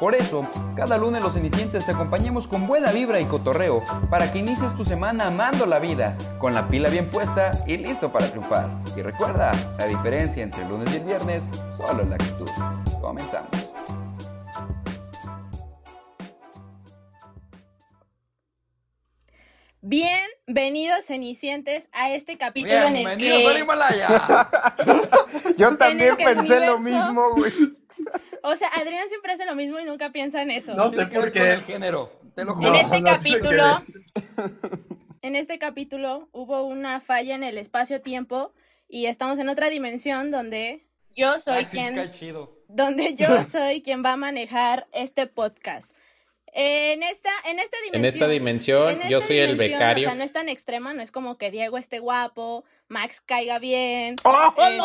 Por eso, cada lunes los cenicientes te acompañamos con buena vibra y cotorreo para que inicies tu semana amando la vida, con la pila bien puesta y listo para triunfar. Y recuerda, la diferencia entre el lunes y el viernes solo es la actitud. Comenzamos. Bienvenidos cenicientes a este capítulo en el Bienvenidos al que... Himalaya. Yo también que pensé lo mismo, güey. O sea, Adrián siempre hace lo mismo y nunca piensa en eso. No sé por qué. el género. Te lo En este no capítulo, en este capítulo hubo una falla en el espacio-tiempo y estamos en otra dimensión donde yo soy cae quien, chido. donde yo soy quien va a manejar este podcast. En esta, en esta dimensión. En esta dimensión, en yo soy el becario. O sea, no es tan extrema, no es como que Diego esté guapo, Max caiga bien. ¡Oh, este,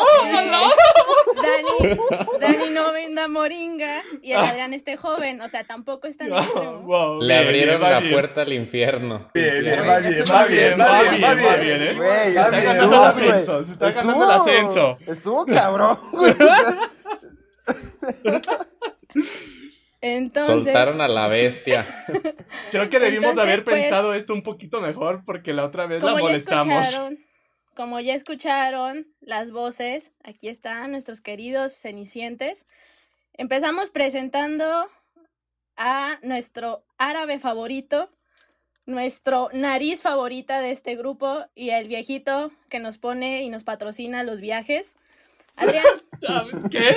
Dani, Dani no venda moringa y el Adrián esté joven. O sea, tampoco es tan extremo. Wow, Le bien, abrieron bien, la bien. puerta al infierno. Bien, bien, va bien, va bien, bien, va bien, bien, va bien, bien, ¿eh? Güey, Se está ganando el ascenso, se está ganando el Estuvo- ascenso. Estuvo cabrón. Entonces, Soltaron a la bestia. Creo que debimos de haber Entonces, pues, pensado esto un poquito mejor porque la otra vez la como ya molestamos. escucharon, como ya escucharon las voces, aquí están nuestros queridos cenicientes. Empezamos presentando a nuestro árabe favorito, nuestro nariz favorita de este grupo y el viejito que nos pone y nos patrocina los viajes. Adrián, ¿Qué?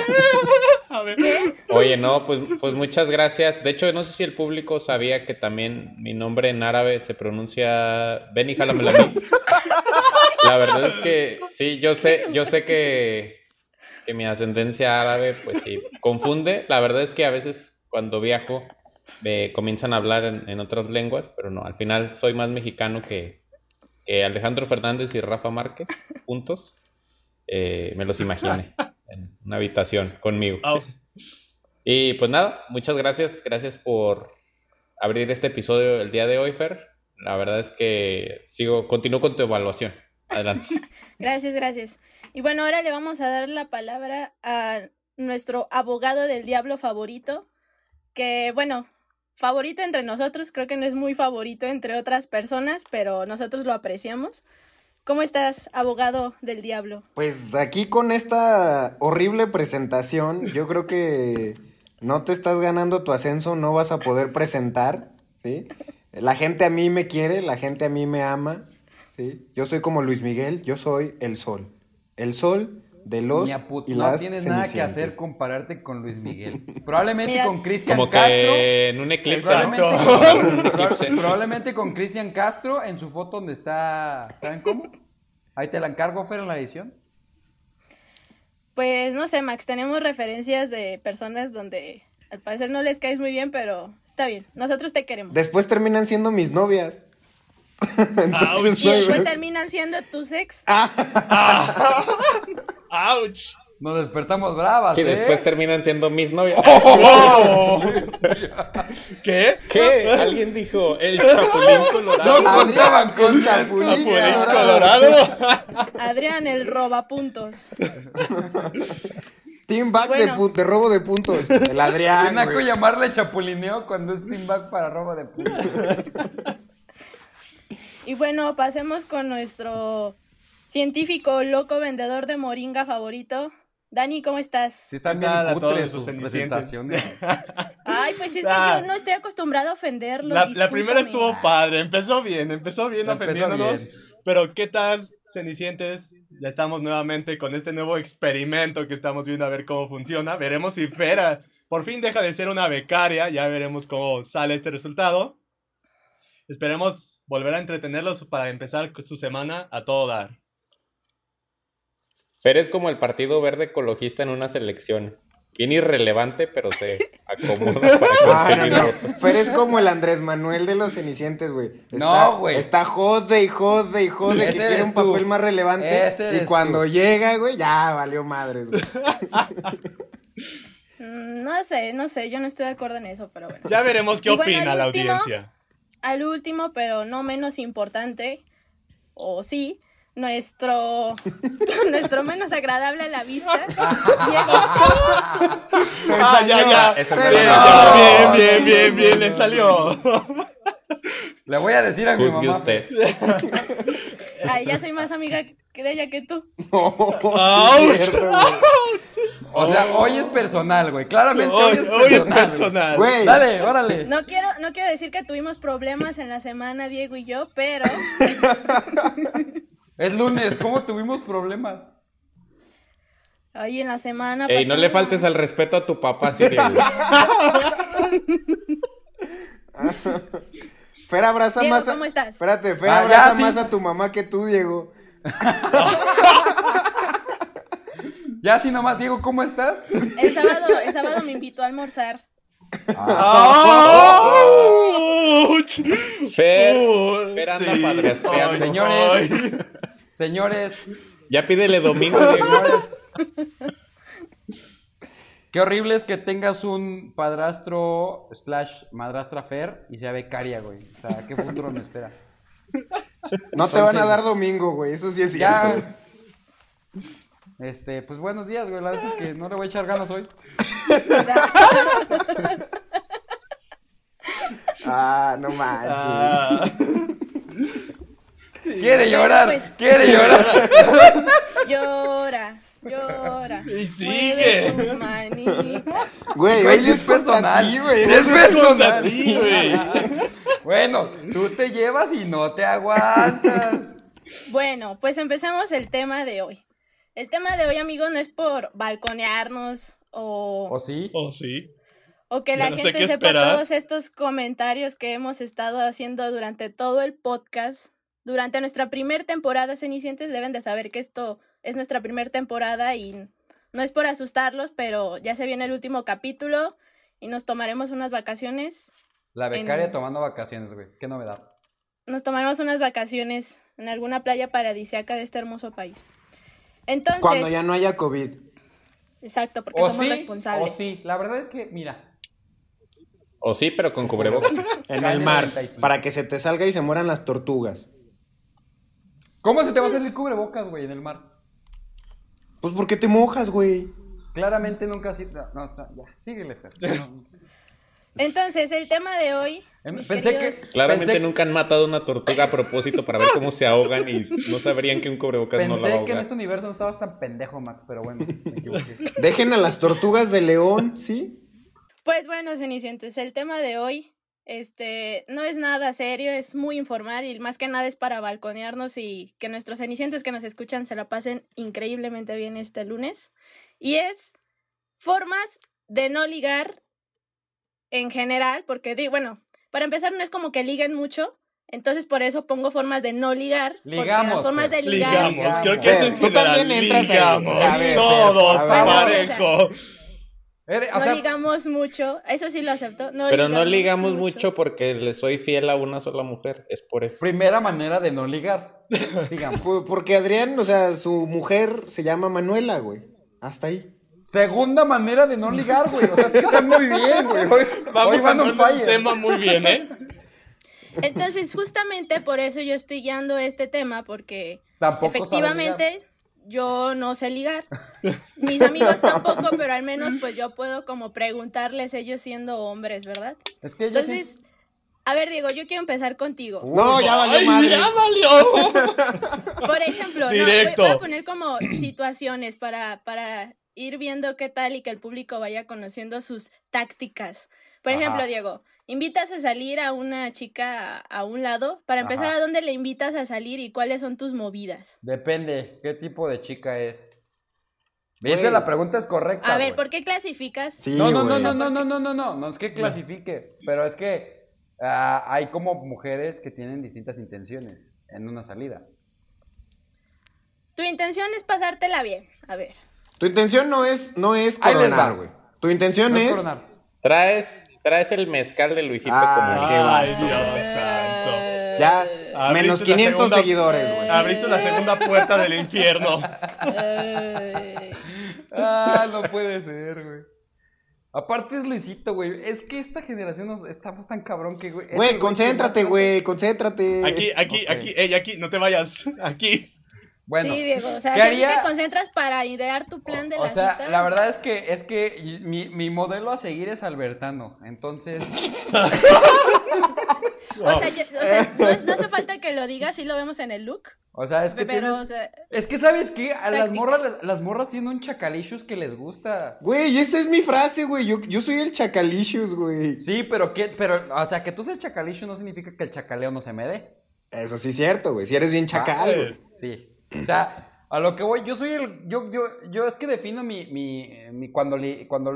A ver. ¿qué? Oye, no, pues, pues muchas gracias. De hecho, no sé si el público sabía que también mi nombre en árabe se pronuncia Beni Jalamelami. La verdad es que sí, yo sé, yo sé que, que mi ascendencia árabe, pues sí, confunde. La verdad es que a veces cuando viajo me comienzan a hablar en, en otras lenguas, pero no, al final soy más mexicano que, que Alejandro Fernández y Rafa Márquez, juntos. Eh, me los imaginé en una habitación conmigo. Y pues nada, muchas gracias. Gracias por abrir este episodio el día de hoy, Fer. La verdad es que sigo, continúo con tu evaluación. Adelante. Gracias, gracias. Y bueno, ahora le vamos a dar la palabra a nuestro abogado del diablo favorito, que bueno, favorito entre nosotros, creo que no es muy favorito entre otras personas, pero nosotros lo apreciamos. ¿Cómo estás, abogado del diablo? Pues aquí con esta horrible presentación, yo creo que no te estás ganando tu ascenso, no vas a poder presentar, ¿sí? La gente a mí me quiere, la gente a mí me ama, ¿sí? Yo soy como Luis Miguel, yo soy el sol. El sol de los Ña put- y no las tienes nada que hacer compararte con Luis Miguel. Probablemente Mira, con Cristian Como Castro. que en un eclipse. ¿no? Probablemente, Exacto. con, Un eclipse. proba- probablemente con Cristian Castro en su foto donde está. ¿Saben cómo? Ahí te la encargo, Fer, en la edición. Pues no sé, Max, tenemos referencias de personas donde al parecer no les caes muy bien, pero está bien, nosotros te queremos. Después terminan siendo mis novias. Entonces, Y después terminan siendo tus ex. ¡Auch! Nos despertamos bravas, Que ¿eh? después terminan siendo mis novias. ¡Wow! ¿Qué? ¿Qué? Alguien dijo el chapulín colorado. No contaban con el chapulín Chapulín colorado. Colorado. Adrián, el robapuntos. Team back Bueno. de, robo de puntos. El Adrián. Naco llamarle chapulineo cuando es team back para robo de puntos. Y bueno, pasemos con nuestro científico loco vendedor de moringa favorito. Dani, ¿cómo estás? Sí, están ¿Qué bien sus presentaciones. Ay, pues es que Ah. yo no estoy acostumbrado a ofenderlos. La, la primera estuvo padre, empezó bien, empezó bien Empezó ofendiéndonos. bien. Pero ¿qué tal, Cenicientes? Ya estamos nuevamente con este nuevo experimento que estamos viendo a ver cómo funciona. Veremos si Fera por fin deja de ser una becaria, ya veremos cómo sale este resultado. Esperemos volver a entretenerlos para empezar su semana a todo dar. Fer es como el Partido Verde Ecologista en unas elecciones. bien irrelevante, pero se acomoda para Ah, no, conseguir no. votos. Fer es como el Andrés Manuel de los Cenicientes, güey. No, güey. Está jode y jode y jode que quiere un papel más relevante. Ese Y cuando tú. llega, güey, ya valió madres, güey. Mm, No sé, no sé, yo no estoy de acuerdo en eso, pero bueno. Ya veremos qué Y opina la último- audiencia. Al último, pero no menos importante, o sí, nuestro, nuestro menos agradable a la vista, Diego. Se Ah, ya, ya. Bien, bien, bien, bien, bien, le salió. Le voy a decir a mi mamá. usted. Ay, ya soy más amiga que de ella que tú. No, sí cierto. O sea, hoy es personal, güey. Claramente hoy, Hoy, es hoy es personal. personal. Güey, Dale, órale. No quiero, no quiero decir que tuvimos problemas en la semana, Diego y yo, pero Es lunes, ¿cómo tuvimos problemas? ahí en la semana. Ey, no le faltes al respeto a tu papá, Siria. güey. Fer abraza Diego, más a... ¿cómo estás? Espérate, Fer Ah, ya, abraza sí. más a tu mamá que tú, Diego. Ya así nomás, Diego, ¿cómo estás? El sábado, el sábado me invitó a almorzar. ¡Auch! Fer, Uy, Fer anda sí. Ay, Señores. Señores, ya pídele domingo, Diego. qué horrible es que tengas un padrastro slash madrastra Fer y sea becaria, güey. O sea, ¿qué futuro me espera? No te van a dar domingo, güey. Eso sí es cierto. Ya. Este, pues buenos días, güey. La verdad es que no le voy a echar ganas hoy. Ah, no manches. Ah. Quiere llorar, pues. quiere llorar. Llora, llora. Y Mueve sigue. tus manitas. Güey, Güey, es personal. ti, güey. Es personal. ti, güey. Bueno, tú te llevas y no te aguantas. Bueno, pues empecemos el tema de hoy. El tema de hoy, amigo, no es por balconearnos o, ¿O sí? Oh, sí. o que la no gente sepa esperar. todos estos comentarios que hemos estado haciendo durante todo el podcast. Durante nuestra primera temporada, Cenicientes deben de saber que esto es nuestra primera temporada y no es por asustarlos, pero ya se viene el último capítulo y nos tomaremos unas vacaciones. La becaria En- tomando vacaciones, güey. Qué novedad. Nos tomaremos unas vacaciones en alguna playa paradisíaca de este hermoso país. Entonces, Cuando ya no haya COVID. exacto, porque O somos sí, responsables. o sí. La verdad es que, mira. O sí, pero con cubrebocas. En el mar. 95. Para que se te salga y se mueran las tortugas. ¿Cómo se te va a hacer el cubrebocas, güey, en el mar? Pues porque te mojas, güey. Claramente nunca así. No, no, está- ya, síguele, Fer. No. Entonces, el tema de hoy, Em, mis pensé queridos- que- Claramente Pensé- nunca han matado una tortuga a propósito para ver cómo se ahogan y no sabrían que un cubrebocas no la va a Pensé que en ahogar. este universo no estabas tan pendejo, Max, pero bueno, me equivoqué. Dejen a las tortugas de león, ¿sí? Pues bueno, Cenicientes, el tema de hoy este, no es nada serio, es muy informal y más que nada es para balconearnos y que nuestros Cenicientes que nos escuchan se la pasen increíblemente bien este lunes. Y es formas de no ligar en general, porque di, bueno, para empezar no es como que liguen mucho, entonces por eso pongo formas de no ligar, porque Ligamos, las formas de ligar... Ligamos, creo que es en tú general. también entras ahí. ligamos. O sea, a ver, Todos, Fer, a ver. parejo. Eres- o No sea, ligamos mucho, eso sí lo acepto. No Pero no ligamos mucho porque le soy fiel a una sola mujer, es por eso. primera manera de no ligar. Sigamos. Porque Adrián, o sea, su mujer se llama Manuela, güey. Hasta ahí. Segunda manera de no ligar, güey. O sea, está muy bien, güey. Hoy, Vamos el fire. tema muy bien, ¿eh? Entonces, justamente por eso yo estoy guiando este tema, porque Tampoco sabe efectivamente yo no sé ligar. Mis amigos tampoco, pero al menos pues yo puedo como preguntarles ellos siendo hombres, ¿verdad? Es que yo Entonces, a ver, Diego, yo quiero empezar contigo. No, ya valió ¡Ay, madre. ya valió! Por ejemplo, no, voy, voy a poner como situaciones para, para ir viendo qué tal y que el público vaya conociendo sus tácticas. Por Ajá. ejemplo, Diego, invitas a salir a una chica a, a un lado. Para empezar, Ajá. ¿a dónde le invitas a salir y cuáles son tus movidas? Depende qué tipo de chica es. ¿Viste? La pregunta es correcta. A ver. ¿por qué clasificas? Sí, No, no, no, no, no, no, no, no, no, no es que clasifique, pero es que ah, hay como mujeres que tienen distintas intenciones en una salida. Tu intención es pasártela bien. A ver. Tu intención no es, no es coronar, güey. Tu intención No es. Traes, traes el mezcal de Luisito Ah, Comunica. Ay, Dios santo. Ya, Abriste menos la 500 segunda- seguidores, güey. Abriste la segunda puerta del infierno. Ah, no puede ser, güey. Aparte es Luisito, güey. Es que esta generación nos estamos tan cabrón que, güey. Güey, concéntrate, güey, concéntrate. Aquí, aquí, aquí, ey, aquí, no te vayas. Aquí. Bueno, sí, Diego. O sea, ¿qué si haría? te concentras para idear tu plan de o la sea, cita. la o verdad es que es que mi, mi modelo a seguir es Albertano. Entonces, O sea, o no, no hace falta que lo digas, sí lo vemos en el look. o sea, es que Pero, tienes- o sea, es que sabes qué, a las morras las, las morras tienen un chacalicious que les gusta. Güey, esa es mi frase, güey. Yo, yo soy el chacalicious, güey. Sí, pero que pero o sea, que tú seas chacalicious no significa que el chacaleo no se me dé. Eso sí es cierto, güey. Si eres bien chacal, Ah, güey. Sí. O sea, a lo que voy, yo soy el. Yo, yo, yo es que defino mi. mi, mi- cuando, li- cuando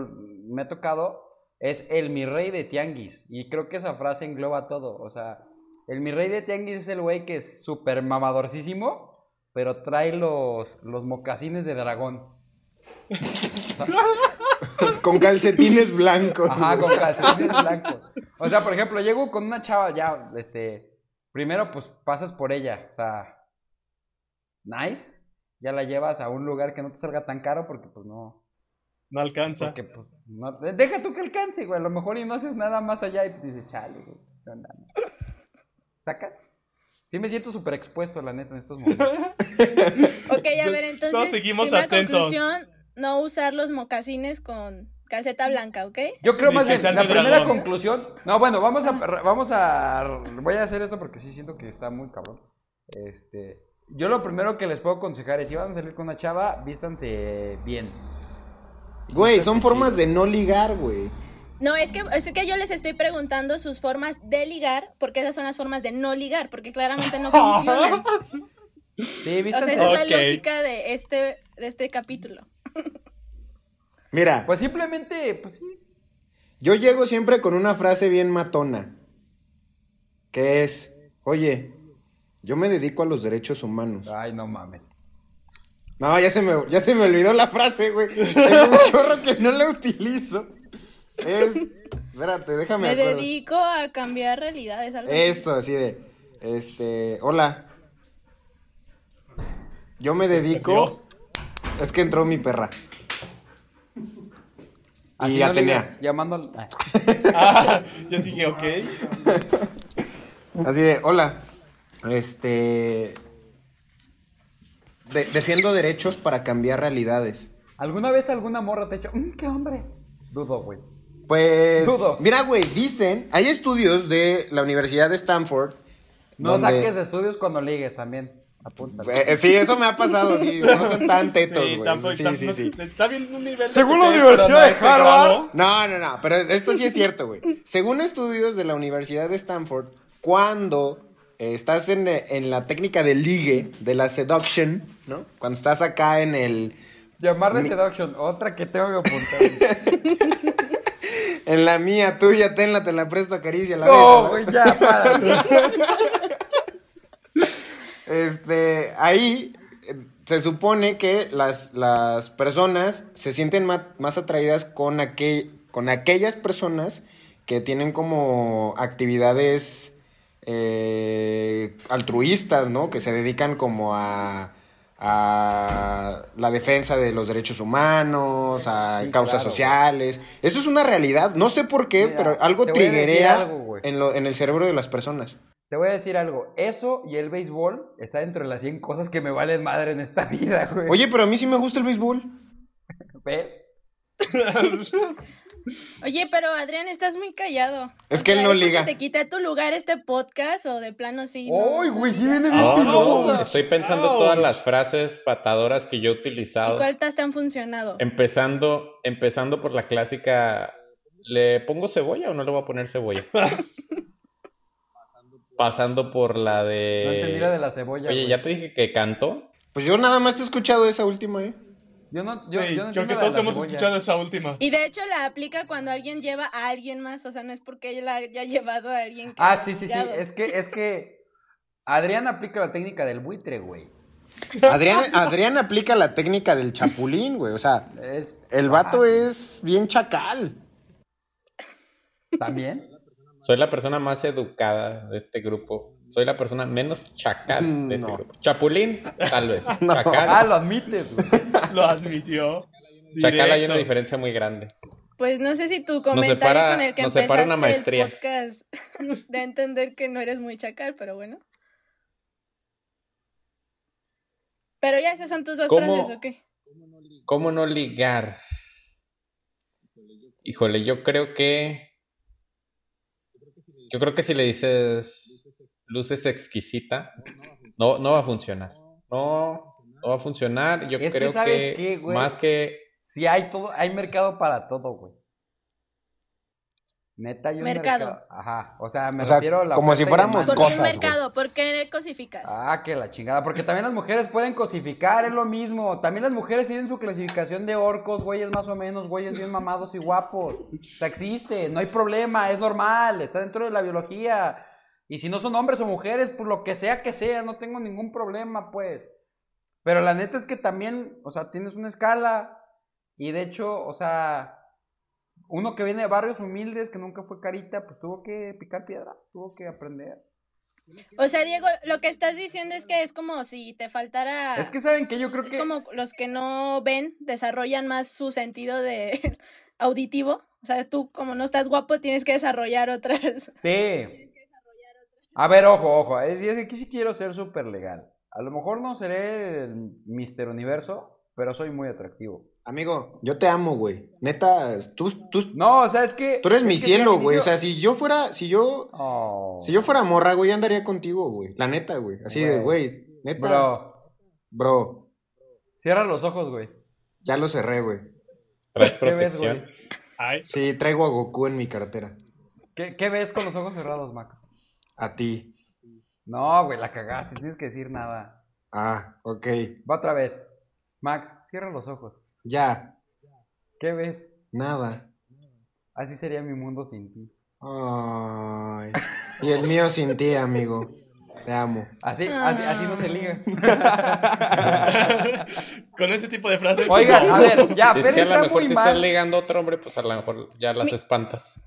me ha tocado, es el mi rey de tianguis. Y creo que esa frase engloba todo. O sea, el mi rey de tianguis es el güey que es súper mamadorcísimo, pero trae los, los mocasines de dragón. Con calcetines blancos. Ajá, con calcetines blancos. O sea, por ejemplo, llego con una chava ya, este. Primero, pues pasas por ella. O sea, nice. Ya la llevas a un lugar que no te salga tan caro porque, pues no. No alcanza. Porque, pues, no. Deja tú que alcance, güey. A lo mejor y no haces nada más allá y pues dices, chale, güey. pues, ¿qué onda, no?". ¿Saca? Sí me siento súper expuesto, la neta, en estos momentos. ok, a ver, entonces. Todos seguimos primera atentos. conclusión, no usar los mocasines con calceta blanca, ¿ok? Yo creo Sí, más bien, la primera dragón. conclusión. No, bueno, vamos a, vamos a. Voy a hacer esto porque sí siento que está muy cabrón. Este. Yo lo primero que les puedo aconsejar es: si van a salir con una chava, vístanse bien. Güey, son formas chido. de no ligar, güey. No, es que, es que yo les estoy preguntando sus formas de ligar, porque esas son las formas de no ligar, porque claramente no funcionan. Sí, O sea, vístanse. esa es la lógica de este, de este capítulo. Mira, Pues simplemente, pues sí. yo llego siempre con una frase bien matona. Que es, oye, yo me dedico a los derechos humanos. Ay, no mames. No, ya se me, ya se me olvidó la frase, güey. Tengo un chorro que no la utilizo. Es, espérate, déjame Me acuerdo. dedico a cambiar realidades. Algo. Eso, así de, este, hola. Yo me dedico, es que entró mi perra. Así Y ya no tenía. llamando al- ah. Ah, yo dije, ok. Así de, hola. Este. de- defiendo derechos para cambiar realidades. ¿Alguna vez alguna morra te ha hecho, "Mm, qué hombre? Dudo, güey. Pues. Dudo. Mira, güey, dicen. Hay estudios de la Universidad de Stanford. No donde- saques estudios cuando ligues también. Apunta. Eh, sí, eso me ha pasado, sí. No son tan tetos, Sí, güey. Sí, sí, no- sí. Está bien un nivel. de Según la Universidad de Harvard. No, no, no, pero esto sí es cierto, güey. Según estudios de la Universidad de Stanford, cuando eh, estás en, en la técnica de ligue, de la seduction, ¿no? Cuando estás acá en el... Llamarle Mi- seduction, otra que tengo que apuntar. En la mía, tuya, tenla, te la presto, acaricia, la no, güey, ya, para. Este, ahí eh, se supone que las, las personas se sienten ma- más atraídas con, aquel, con aquellas personas que tienen como actividades eh, altruistas, ¿no? Que se dedican como a, a la defensa de los derechos humanos, a Sí, causas claro, sociales. Eso es una realidad. No sé por qué, Mira, pero algo te voy a decir triguea algo, güey. en, lo- en el cerebro de las personas. Te voy a decir algo. Eso y el béisbol está dentro de las 100 cosas que me valen madre en esta vida, güey. Oye, pero a mí sí me gusta el béisbol. ¿ves? Oye, pero Adrián, estás muy callado. Es O que él no liga. ¿Te quité tu lugar este podcast o de plano sí? no? ¡Ay, güey! Sí viene bien no, estoy pensando todas las frases patadoras que yo he ¿Y utilizado. cuántas te han funcionado? Empezando, empezando por la clásica, ¿le pongo cebolla o no le voy a poner cebolla? Pasando por la de... No entendí la de la cebolla. Oye, güey. ya te dije que cantó. Pues yo nada más te he escuchado esa última, ¿eh? Yo no, yo, Sí, yo no creo que todos hemos cebolla. escuchado esa última. Y de hecho la aplica cuando alguien lleva a alguien más, o sea, no es porque ella la haya llevado a alguien que Ah, sí, sí, sí. Es que, es que Adrián aplica la técnica del buitre, güey. Adrián, Adrián aplica la técnica del chapulín, güey. O sea, Es, el vato Ah, es bien chacal. ¿También? Soy la persona más educada de este grupo. Soy la persona menos chacal de este No. grupo. Chapulín, tal vez. Ah, Chacal, lo admites, güey. Lo admitió. chacal hay una diferencia muy grande. Pues no sé si tu comentario separa- con el que empezaste una maestría. el podcast de entender que no eres muy chacal, pero bueno. Pero ya esas son tus dos ¿Cómo? frases, ¿o qué? ¿Cómo no ligar? Híjole, yo creo que. Yo creo que si le dices luces exquisita, no, no va a funcionar. No, no va a funcionar. Yo Es que, creo que, ¿sabes qué, güey? más que. Sí, hay todo, hay mercado para todo, güey. Neta, un Mercado. mercado. Ajá, o sea, me O sea, refiero a la como si fuéramos. ¿Por qué cosas, el mercado? ¿Por qué cosificas? Ah, que la chingada, porque también las mujeres pueden cosificar, es lo mismo. También las mujeres tienen su clasificación de orcos, güeyes más o menos, güeyes bien mamados y guapos. O sea, existe, no hay problema, es normal, está dentro de la biología. Y si no son hombres o mujeres, pues lo que sea que sea, no tengo ningún problema, pues. Pero la neta es que también, o sea, tienes una escala. Y de hecho, o sea, uno que viene de barrios humildes, que nunca fue carita, pues tuvo que picar piedra, tuvo que aprender. O sea, Diego, lo que estás diciendo es que es como si te faltara... Es que saben que yo creo Es que... como los que no ven, desarrollan más su sentido de auditivo. O sea, tú como no estás guapo, tienes que desarrollar otras... Sí. A ver, ojo, ojo. Es, es que aquí sí quiero ser súper legal. A lo mejor no seré el Mister Universo, pero soy muy atractivo. Amigo, yo te amo, güey. Neta, tú, tú, No, o sea, es que... tú eres es mi cielo, güey. O sea, si yo fuera, si yo, Oh, si yo fuera morra, güey, yo andaría contigo, güey. La neta, güey. Así de, güey, neta. Bro. Bro, cierra los ojos, güey. ya lo cerré, güey. Traes ¿Qué ves, güey? Sí, traigo a Goku en mi cartera. ¿Qué, qué ves con los ojos cerrados, Max? A ti. No, güey, la cagaste. Tienes que decir nada. Ah, ok. Va otra vez. Max, cierra los ojos. Ya. ¿Qué ves? Nada. Así sería mi mundo sin ti. Ay. Y el mío sin ti, amigo. Te amo. Así, así, así no se liga. con ese tipo de frases. Oigan, a ver, ya, Si es que a está lo mejor muy si mal. estás ligando a otro hombre, pues a lo mejor ya las espantas.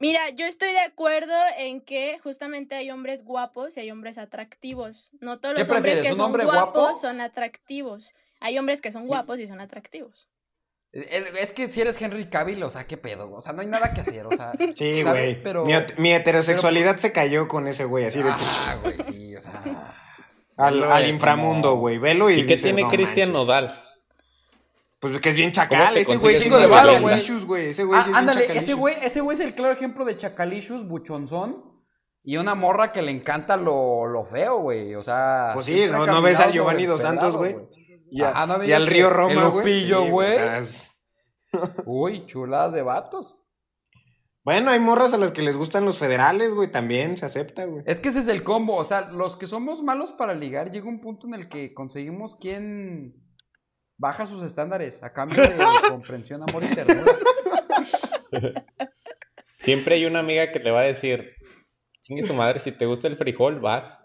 Mira, yo estoy de acuerdo en que justamente hay hombres guapos y hay hombres atractivos. No todos ¿Qué los hombres que son hombre guapos guapo? son atractivos. Hay hombres que son guapos y son atractivos. Es, es que si eres Henry Cavill, o sea, qué pedo, o sea, no hay nada que hacer, o sea. Sí, güey. Pero. Mi, heterosexualidad se cayó con ese güey, así de Ah, güey, sí, o sea. al, inframundo, güey. Velo y, ¿Y qué dices, tiene "No Cristian manches". Nodal? Pues que es bien ¿Cómo chacal, ese güey es varo, chacalishus, güey. Ese güey Ah, sí es bien ándale, ese güey, ese güey es el claro ejemplo de Chacalishus, buchonzón. Y una morra que le encanta lo, lo feo, güey. O sea. Pues sí, no, no ves caminado a Giovanni dos Santos, güey. Y, a- Ajá, ¿no y veías al río Roma, güey. Lupillo, Sí, güey? o sea, es- Uy, chuladas de vatos. Bueno, hay morras a las que les gustan los federales, güey, también se acepta, güey. Es que ese es el combo. O sea, los que somos malos para ligar, llega un punto en el que conseguimos quien baja sus estándares a cambio de comprensión, amor y ternura. Siempre hay una amiga que le va a decir, chingue su madre, si te gusta el frijol, vas.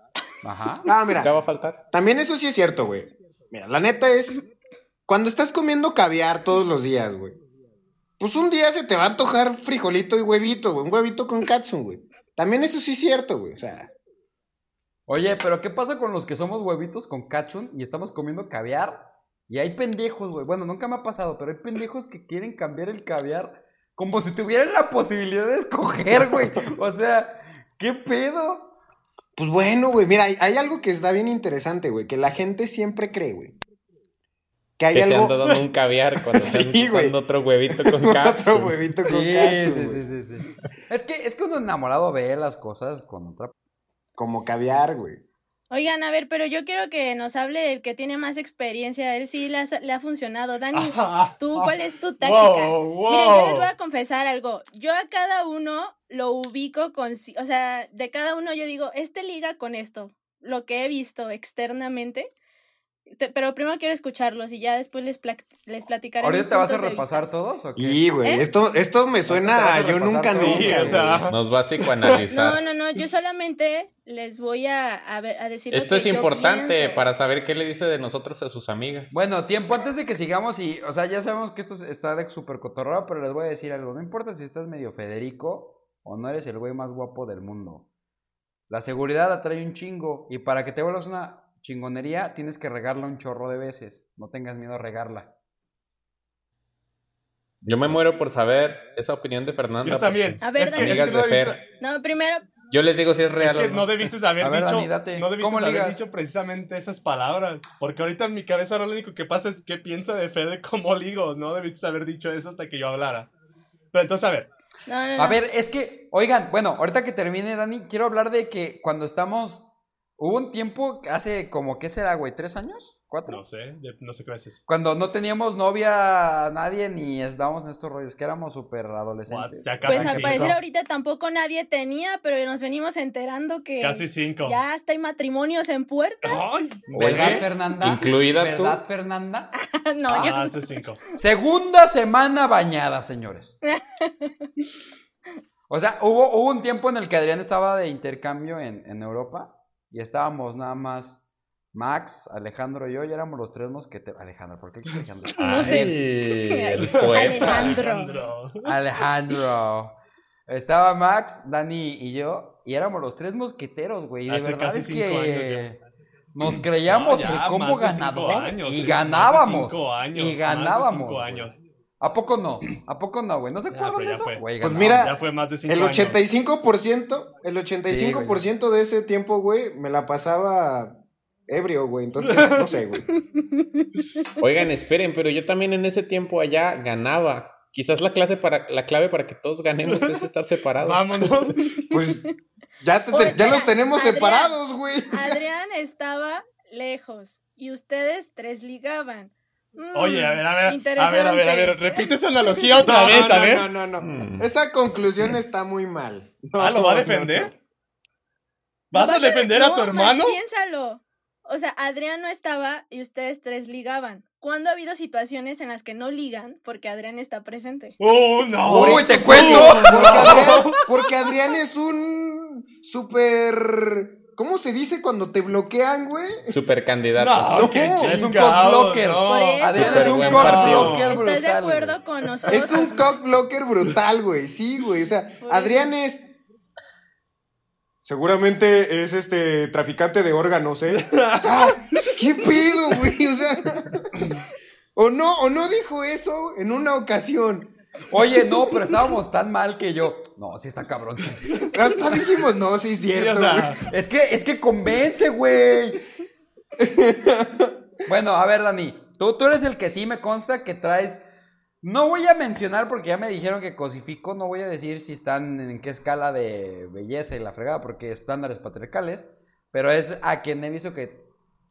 Ajá. Ah, ¿Qué mira, va a faltar? también eso sí es cierto, güey. Mira, la neta es, cuando estás comiendo caviar todos los días, güey, pues un día se te va a antojar frijolito y huevito, güey, un huevito con katsu, güey. También eso sí es cierto, güey, o sea, Oye, pero ¿qué pasa con los que somos huevitos con katsun y estamos comiendo caviar? Y hay pendejos, güey. Bueno, nunca me ha pasado, pero hay pendejos que quieren cambiar el caviar como si tuvieran la posibilidad de escoger, güey. O sea, ¿qué pedo? pues bueno, güey, mira, hay, hay algo que está bien interesante, güey, que la gente siempre cree, güey. Que hay Que se algo... anda dando un caviar cuando Sí, están güey. otro huevito con Otro cápsula. huevito con Sí, katsu, sí, güey. sí, sí, sí. Es que, es que uno enamorado ve las cosas con otra... Como caviar, güey. Oigan, a ver, pero yo quiero que nos hable el que tiene más experiencia. Él sí le ha, le ha funcionado. Dani, ¿tú cuál es tu táctica? Wow, Miren, yo les voy a confesar algo. Yo a cada uno lo ubico con... O sea, de cada uno yo digo, este liga con esto. Lo que he visto externamente. Pero primero quiero escucharlos y ya después les, pla- les platicaré. ¿Ahorita te vas a repasar todos o qué? Y, güey, ¿Eh? esto, esto me suena vas a yo nunca, nunca, Sí, o sea, güey. Nos va a psicoanalizar. No, no, no, yo solamente les voy a, a, ver- a decir. lo Esto que es yo importante pienso. para saber qué le dice de nosotros a sus amigas. Bueno, tiempo antes de que sigamos y, o sea, ya sabemos que esto está de súper cotorreo, pero les voy a decir algo. No importa si estás medio Federico o no eres el güey más guapo del mundo. La seguridad atrae un chingo y para que te vuelvas una chingonería tienes que regarla un chorro de veces. No tengas miedo a regarla. Yo me muero por saber esa opinión de Fernanda. Yo también. A ver, Es que- Dani. es que Amigas de no debiste- Fer. No, primero, Yo les digo si es Es real que o no. no debiste haber ver, dicho, Dani, no debiste ¿Cómo haber ligas? dicho precisamente esas palabras, porque ahorita en mi cabeza lo único que pasa es qué piensa de Fede como ligo, no debiste haber dicho eso hasta que yo hablara. Pero entonces, a ver, no, no, no. A ver, es que, oigan, bueno, ahorita que termine, Dani, quiero hablar de que cuando estamos. Hubo un tiempo, hace como, ¿qué será, güey? ¿Tres años? ¿Cuatro? no sé, de- no sé qué es eso. Cuando no teníamos novia, nadie, ni estábamos en estos rollos, que éramos súper adolescentes. Ya casi Pues al cinco. parecer ahorita tampoco nadie tenía, pero nos venimos enterando que Casi cinco. ya hasta hay matrimonios en puerta. Ay, ¿Verdad, Fernanda? incluida tú. ¿Verdad, Fernanda? no, ah, yo hace cinco. Segunda semana bañada, señores. O sea, hubo, hubo un tiempo en el que Adrián estaba de intercambio en, en Europa y estábamos nada más Max, Alejandro y yo, y éramos los tres mosqueteros. Alejandro, ¿por qué Alejandro? No sé. Ay, el poeta. Alejandro. Alejandro. Alejandro. Estaba Max, Dani y yo, y éramos los tres mosqueteros, güey. Y de Hace verdad casi es cinco que años nos creíamos No, ya, el combo ganador años, y sí, ganábamos. cinco años, y ganábamos. cinco güey. años. ¿A poco no? ¿A poco no, güey? ¿No se Ya, acuerdan de ya eso? fue. Güey, Pues mira, Ya fue más de El años. 85%, el 85% de ese tiempo, güey, me la pasaba ebrio, güey. Entonces, no sé, güey. Oigan, esperen, pero yo también en ese tiempo allá ganaba. Quizás la clase para la clave para que todos ganemos es estar separados. Vámonos. Pues ya, te- ya nos tenemos Adrián. separados, güey. O sea, Adrián estaba lejos y ustedes tres ligaban. Mm, Oye, a ver, a ver, a ver, a ver, a ver, repite esa analogía otra no, vez, no, a ver. no, no, no. Mm. Esa conclusión está muy mal. No, Ah, ¿lo va a no, defender? no. ¿Vas a defender a No, tu hermano? piénsalo. O sea, Adrián no estaba y ustedes tres ligaban. ¿Cuándo ha habido situaciones en las que no ligan porque Adrián está presente? ¡Oh, no! Uy, te cuento. Porque Adrián, porque Adrián es un súper... ¿Cómo se dice cuando te bloquean, güey? Super candidato. No, No, qué es un chingados, cockblocker. no. Por eso, Adrián es un cock blocker ¿Estás de acuerdo güey. con nosotros? Es un cock blocker brutal, güey. Sí, güey. O sea, Adrián es. Seguramente es este traficante de órganos, ¿eh? O sea, ¿qué pedo, güey? O sea. O no, o no dijo eso en una ocasión. Oye, no, pero estábamos tan mal que yo. No, sí está cabrón. Hasta dijimos, no, sí es Sí, cierto, o sea, güey. Es que, es que convence, güey. Bueno, a ver, Dani. Tú, tú eres el que sí me consta que traes. No voy a mencionar porque ya me dijeron que cosifico. No voy a decir si están en qué escala de belleza y la fregada, porque estándares patriarcales. Pero es a quien he visto que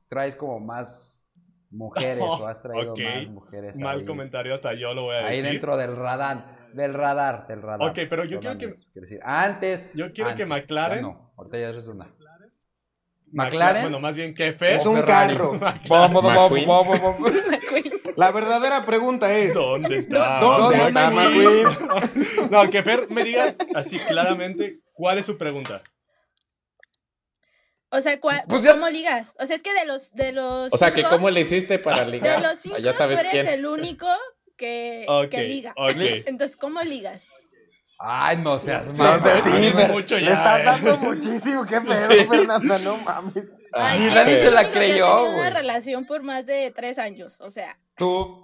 traes como más mujeres o has traído más mujeres. mal ahí, comentario, hasta yo lo voy a Ahí decir. dentro del radar. Del radar, del radar. Ok, pero yo quiero que- decir, antes. Yo quiero que antes, McLaren- ya no, ahorita ya es una. McLaren. Bueno, más bien que Fer. Es un Ferrari. carro. Bom, bom, McQueen. La verdadera pregunta es: ¿Dónde está? ¿Dónde ¿Dónde está McQueen? No, que Fer me diga así claramente cuál es su pregunta. O sea, ¿cuál- Pues ¿cómo ligas? O sea, es que de los de los O sea, que cinco- cómo le hiciste para de ligar. los cinco Ah, ya sabes tú eres quién. el único que, que liga. ok. Entonces, ¿cómo ligas? Ay, no seas Sí, mal. o sea, Sí, sí, le estás eh. dando muchísimo. Qué pedo, Fernanda, no mames. Ay, que Dani eres se la que creyó, tenido una relación por más de tres años. O sea, Tú,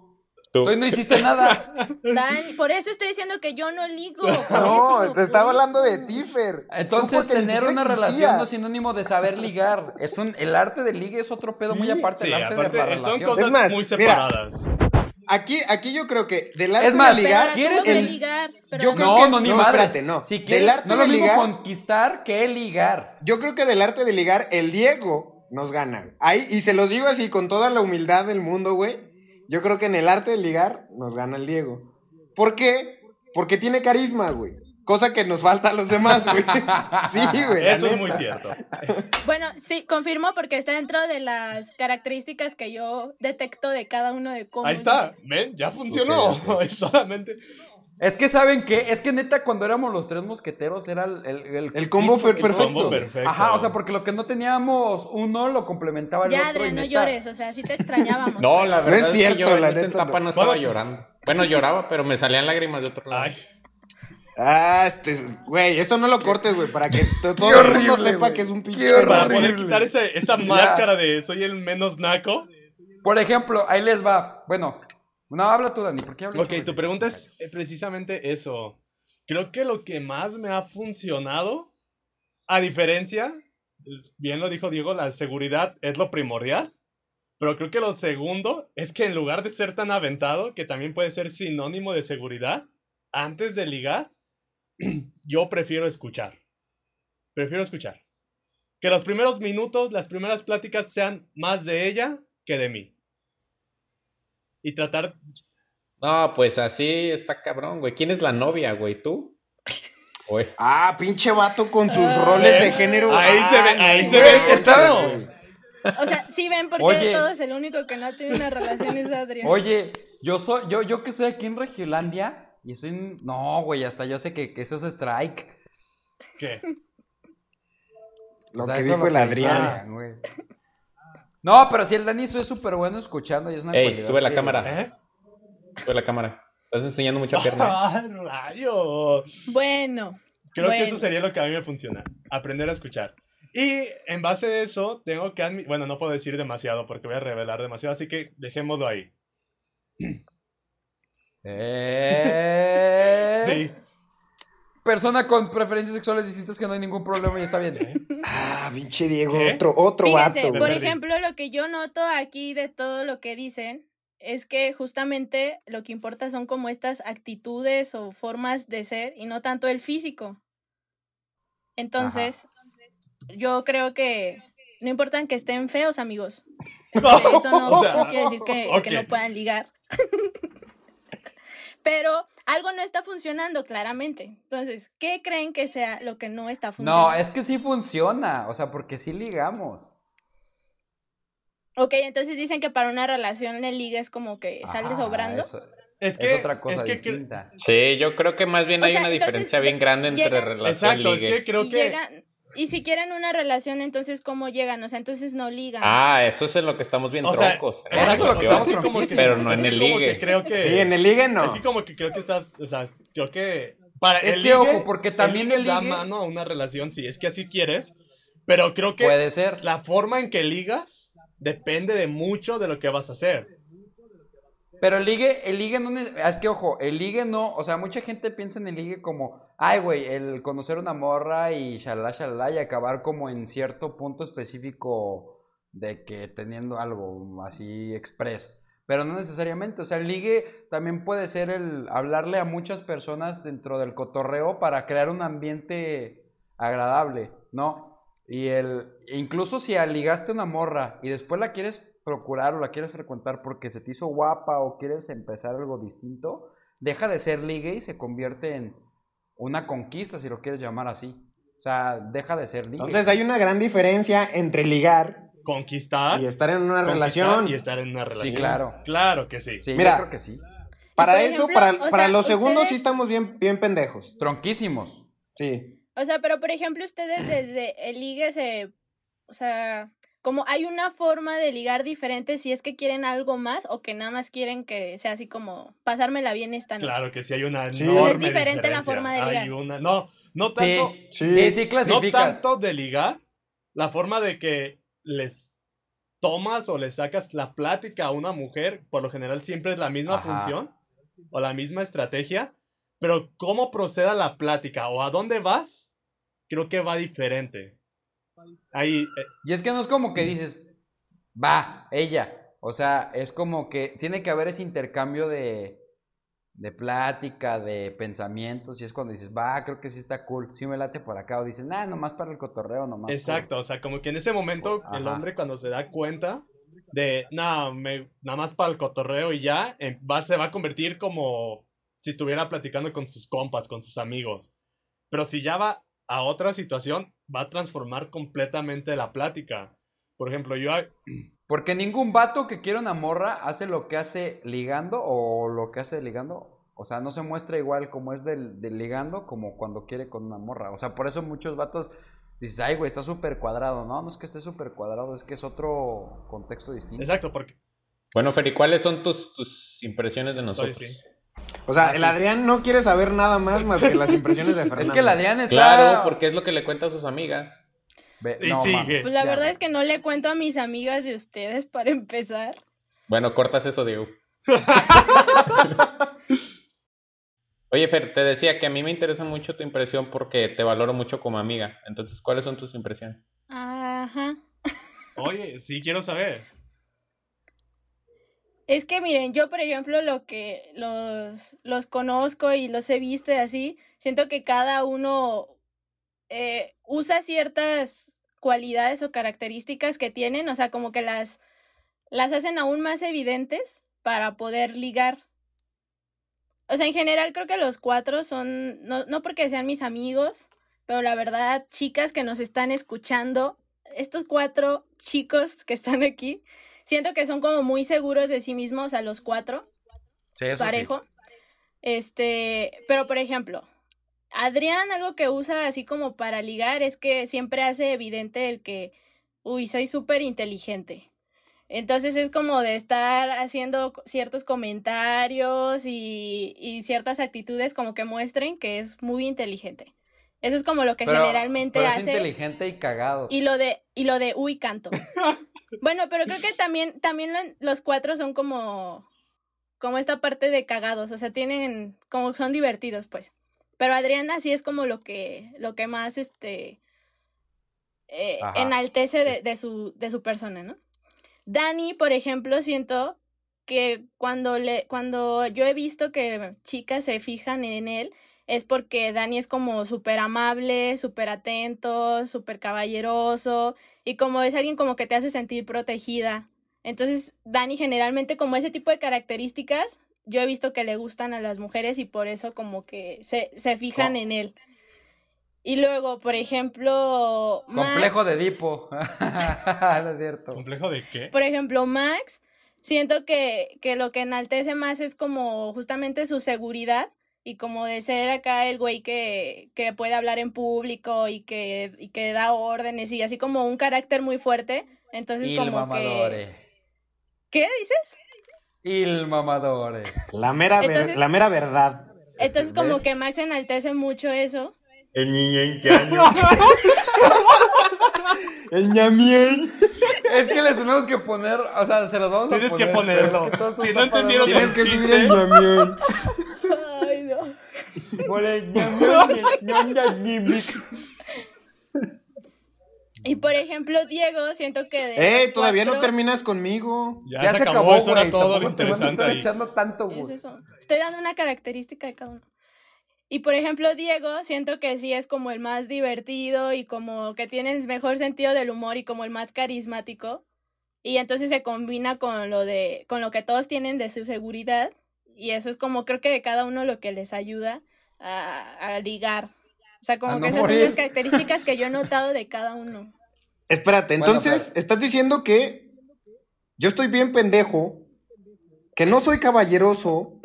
Tú. tú no hiciste nada. Dani, por eso estoy diciendo que yo no ligo. No, te estaba hablando de eso. ti, Fer. Tú Entonces, tener una existía. relación no es sinónimo de saber ligar. Es un, el arte del ligue es otro pedo Sí, muy aparte Sí, del arte de la son relación. cosas Es más, muy mira, separadas. Aquí, aquí yo creo que del arte Es más, de ligar. ¿quieres el- ligar. Pero yo creo no, que- no, ni no, madre. espérate, no. Si Del quieres, arte no de lo ligar- conquistar que ligar. Yo creo que del arte de ligar, el Diego nos gana. Ahí, y se los digo así con toda la humildad del mundo, güey. Yo creo que en el arte de ligar nos gana el Diego. ¿Por qué? Porque tiene carisma, güey. cosa que nos falta a los demás, güey. Sí, güey. Eso es muy cierto. Bueno, sí, confirmo porque está dentro de las características que yo detecto de cada uno de cómo. Ahí está, ven, ya funcionó. Es solamente. Es que saben que, es que neta cuando éramos los tres mosqueteros era el... El, El combo fue perfecto. Combo perfecto. Ajá, o sea, porque lo que no teníamos uno lo complementaba el Ya, otro. y Adrián, no neta- llores, o sea, sí te extrañábamos. No, la No verdad es es, cierto, que yo en la esa neta, etapa no. no, estaba llorando. Bueno, lloraba, pero me salían lágrimas de otro lado. Ay, Ah, este, güey, eso no lo cortes, güey, para que to- todo el mundo sepa que es un pinche. para horrible. poder quitar ese- esa Ya. máscara de soy el menos naco. Por ejemplo, ahí les va. Bueno, no, habla tú, Dani, ¿por qué hablas Ok, tú? tu pregunta es precisamente eso. Creo que lo que más me ha funcionado, a diferencia, bien lo dijo Diego, la seguridad es lo primordial. Pero creo que lo segundo es que en lugar de ser tan aventado, que también puede ser sinónimo de seguridad, antes de ligar, yo prefiero escuchar. Prefiero escuchar. Que los primeros minutos, las primeras pláticas sean más de ella que de mí. Y tratar No, pues así está cabrón, güey. ¿Quién es la novia, güey? ¿Tú? Güey. Ah, pinche vato con sus Ah. roles de género. Ahí Ah, se ve- ahí no, se ve el contraste. O sea, sí ven por qué Oye. de todos el único que no tiene una relación es Adrián. Oye, yo soy, yo, yo que estoy aquí en Regiolandia y soy un- No, güey, hasta yo sé que, que eso es strike. ¿Qué? Lo O sea, que dijo el que Adrián. güey. No, pero si el Dani es súper bueno escuchando y es una Ey, sube la que- cámara. ¿Eh? Sube la cámara. Estás enseñando mucha pierna. ¿eh? ¡Ah, rayos! Bueno. Creo que Bueno. eso sería lo que a mí me funciona. Aprender a escuchar. Y en base de eso, tengo que admitir... Bueno, no puedo decir demasiado porque voy a revelar demasiado, así que dejémoslo ahí. Eh... Sí. Persona con preferencias sexuales distintas que no hay ningún problema y está bien. Ah, pinche Diego, ¿Qué? otro, otro Fíjense, vato. por ejemplo, lo que yo noto aquí de todo lo que dicen es que justamente lo que importa son como estas actitudes o formas de ser y no tanto el físico. Entonces, yo creo que no importan que estén feos, amigos. Eso no, O sea, no quiere decir que, que no puedan ligar. Pero algo no está funcionando claramente. Entonces, ¿qué creen que sea lo que no está funcionando? No, es que sí funciona, o sea, porque sí ligamos. Ok, entonces dicen que para una relación el liga es como que sale sobrando. eso- Es Es, que... otra cosa es que distinta. Sí, yo creo que más bien O hay sea, una entonces, diferencia bien grande entre llegan- relación Exacto, y es que creo que... llegan, y si quieren una relación, entonces ¿cómo llegan? O sea, entonces no ligan. Ah, eso es en lo que estamos bien O sea, troncos. ¿eh? exacto, lo que estamos así como que- tronquísimos. Pero no en el ligue. que creo que... Sí, en el ligue no. Así como que creo que estás, o sea, creo que para Es el que, ligue, ojo, porque también el el ligue da mano a una relación si es que así quieres, pero creo que Puede ser. la forma en que ligas depende de mucho de lo que vas a hacer. Pero el ligue, el ligue no es que ojo, el ligue no, o sea, mucha gente piensa en el ligue como, ay güey, el conocer una morra y shalala shalala y acabar como en cierto punto específico de que teniendo algo así express. Pero no necesariamente, o sea, el ligue también puede ser el hablarle a muchas personas dentro del cotorreo para crear un ambiente agradable, ¿no? Y el, incluso si ligaste una morra y después la quieres procurar o la quieres frecuentar porque se te hizo guapa o quieres empezar algo distinto, deja de ser ligue y se convierte en una conquista, si lo quieres llamar así. O sea, deja de ser ligue. Entonces hay una gran diferencia entre ligar Conquistar, y estar en una relación. y estar en una relación. claro. Claro que sí. Sí, Mira. yo creo que sí. Para eso, ejemplo, para, para sea, los segundos sí estamos bien, bien pendejos. Tronquísimos. Sí. O sea, pero por ejemplo, ustedes desde el ligue se. O sea, como hay una forma de ligar diferente si es que quieren algo más o que nada más quieren que sea así como pasármela bien esta noche. Claro que sí hay una Sí. enorme Es diferente la forma de Hay ligar. una- no, no tanto, Sí, Sí. sí, sí, no tanto de ligar, la forma de que les tomas o le sacas la plática a una mujer, por lo general siempre es la misma Ajá. función o la misma estrategia, pero cómo proceda la plática o a dónde vas, creo que va diferente. Ahí, eh, Y es que no es como que dices, va, ella. O sea, es como que tiene que haber ese intercambio de, de plática, de pensamientos. Y es cuando dices, va, creo que sí está cool. Sí me late por acá. O dices, nah, nomás para el cotorreo, nomás. Exacto, o sea, como que en ese momento el hombre cuando se da cuenta de, nada, me, nada más para el cotorreo y ya, em, va, se va a convertir como si estuviera platicando con sus compas, con sus amigos. Pero si ya va a otra situación, va a transformar completamente la plática. Por ejemplo, yo... Porque ningún vato que quiera una morra hace lo que hace ligando o lo que hace ligando. O sea, no se muestra igual como es del, del ligando como cuando quiere con una morra. O sea, por eso muchos vatos dices, ay, güey, está súper cuadrado. No, no es que esté súper cuadrado, es que es otro contexto distinto. Exacto, porque... Bueno, Fer, ¿y cuáles son tus, tus impresiones de nosotros? sí. O sea, el Adrián no quiere saber nada más más que las impresiones de Fernando. Es que el Adrián está... Claro, porque es lo que le cuenta a sus amigas. Ve- Y no, sigue. Pues la ya, verdad es que no le cuento a mis amigas de ustedes para empezar. Bueno, cortas eso, Diego. Oye, Fer, te decía que a mí me interesa mucho tu impresión porque te valoro mucho como amiga. Entonces, ¿cuáles son tus impresiones? Ajá. Oye, sí quiero saber. Es que miren, yo por ejemplo lo que los, los conozco y los he visto y así, siento que cada uno eh, usa ciertas cualidades o características que tienen, o sea, como que las, las hacen aún más evidentes para poder ligar. O sea, en general creo que los cuatro son, no, no porque sean mis amigos, pero la verdad, chicas que nos están escuchando, estos cuatro chicos que están aquí, siento que son como muy seguros de sí mismos a los cuatro, Sí, eso sí. parejo. Este, pero por ejemplo, Adrián algo que usa así como para ligar es que siempre hace evidente el que, uy, soy súper inteligente. Entonces es como de estar haciendo ciertos comentarios y, y ciertas actitudes como que muestren que es muy inteligente. Eso es como lo que Pero- generalmente pero es hace. inteligente y cagado. Y lo de, y lo de uy canto. Bueno, pero creo que también, también lo- los cuatro son como, como esta parte de cagados, o sea, tienen, como son divertidos, pues. Pero Adriana sí es como lo que, lo que más, este, eh, enaltece de, de su, de su persona, ¿no? Dani, por ejemplo, siento que cuando le, cuando yo he visto que chicas se fijan en él, es porque Dani es como súper amable, súper atento, súper caballeroso y como es alguien como que te hace sentir protegida. Entonces, Dani generalmente como ese tipo de características, yo he visto que le gustan a las mujeres y por eso como que se, se fijan en él. Y luego, por ejemplo, Max, Complejo de Edipo. no es cierto. ¿Complejo de qué? por ejemplo, Max, siento que, que lo que enaltece más es como justamente su seguridad y como de ser acá el güey que, que puede hablar en público y que, y que da órdenes y así como un carácter muy fuerte. Entonces Il como que... ¿Qué dices? Il mamadore. La mera, ver- Entonces- la mera verdad. Entonces como ¿Ves? que Max enaltece mucho eso. El niño en qué año. El ñamiel. Es que le tenemos que poner, o sea, se los vamos Tienes a que poner. pero ponerlo. es que esto Si no entendieron. Tienes que subir el ñamiel. Ay, no. Por el ñam, ñam, ñam, ñam, ñam. Y por ejemplo, Diego, siento que de ¡Eh! Todavía no terminas conmigo. Ya, se acabó, eso era todo lo te interesante ahí. echando tanto, Es eso. Estoy dando una característica de cada uno. Y por ejemplo, Diego, siento que sí es como el más divertido y como que tiene el mejor sentido del humor y como el más carismático. Y entonces se combina con lo de, con lo que todos tienen de su seguridad. Y eso es como creo que de cada uno lo que les ayuda a, a ligar. O sea, como A no que esas son las características que yo he notado de cada uno. Espérate, Bueno, entonces, pero- estás diciendo que yo estoy bien pendejo, que no soy caballeroso